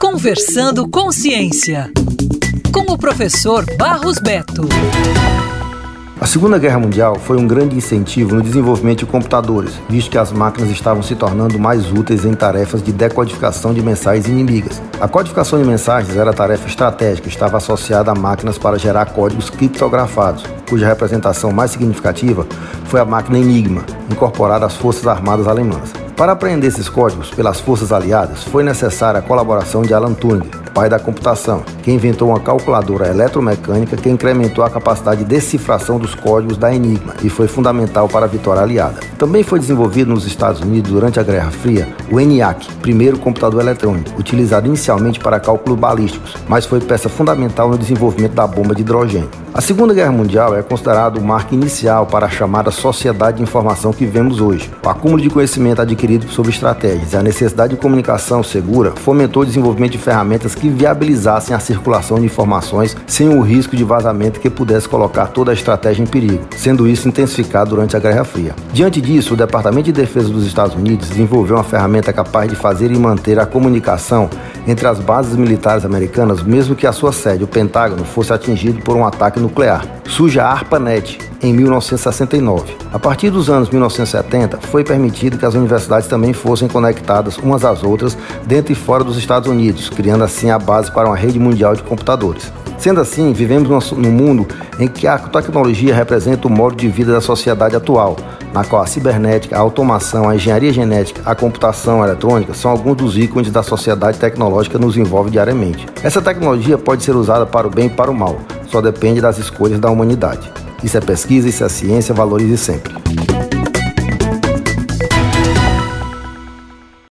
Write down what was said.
Conversando com Ciência, com o professor Barros Beto. A Segunda Guerra Mundial foi um grande incentivo no desenvolvimento de computadores, visto que as máquinas estavam se tornando mais úteis em tarefas de decodificação de mensagens inimigas. A codificação de mensagens era tarefa estratégica, estava associada a máquinas para gerar códigos criptografados, cuja representação mais significativa foi a máquina Enigma, incorporada às Forças Armadas Alemãs. Para aprender esses códigos pelas forças aliadas, foi necessária a colaboração de Alan Turing, pai da computação, que inventou uma calculadora eletromecânica que incrementou a capacidade de decifração dos códigos da Enigma e foi fundamental para a vitória aliada. Também foi desenvolvido nos Estados Unidos durante a Guerra Fria o ENIAC, primeiro computador eletrônico, utilizado inicialmente para cálculos balísticos, mas foi peça fundamental no desenvolvimento da bomba de hidrogênio. A Segunda Guerra Mundial é considerado o marco inicial para a chamada sociedade de informação que vemos hoje. O acúmulo de conhecimento adquirido sobre estratégias e a necessidade de comunicação segura fomentou o desenvolvimento de ferramentas que viabilizassem a circulação de informações sem o risco de vazamento que pudesse colocar toda a estratégia em perigo, sendo isso intensificado durante a Guerra Fria. Diante disso, o Departamento de Defesa dos Estados Unidos desenvolveu uma ferramenta capaz de fazer e manter a comunicação entre as bases militares americanas, mesmo que a sua sede, o Pentágono, fosse atingido por um ataque nuclear. Surge a ARPANET em 1969. A partir dos anos 1970, foi permitido que as universidades também fossem conectadas umas às outras dentro e fora dos Estados Unidos, criando assim a base para uma rede mundial de computadores. Sendo assim, vivemos num mundo em que a tecnologia representa o modo de vida da sociedade atual, na qual a cibernética, a automação, a engenharia genética, a computação eletrônica são alguns dos ícones da sociedade tecnológica que nos envolve diariamente. Essa tecnologia pode ser usada para o bem e para o mal, só depende das escolhas da humanidade. Isso é pesquisa, isso é ciência, valorize sempre.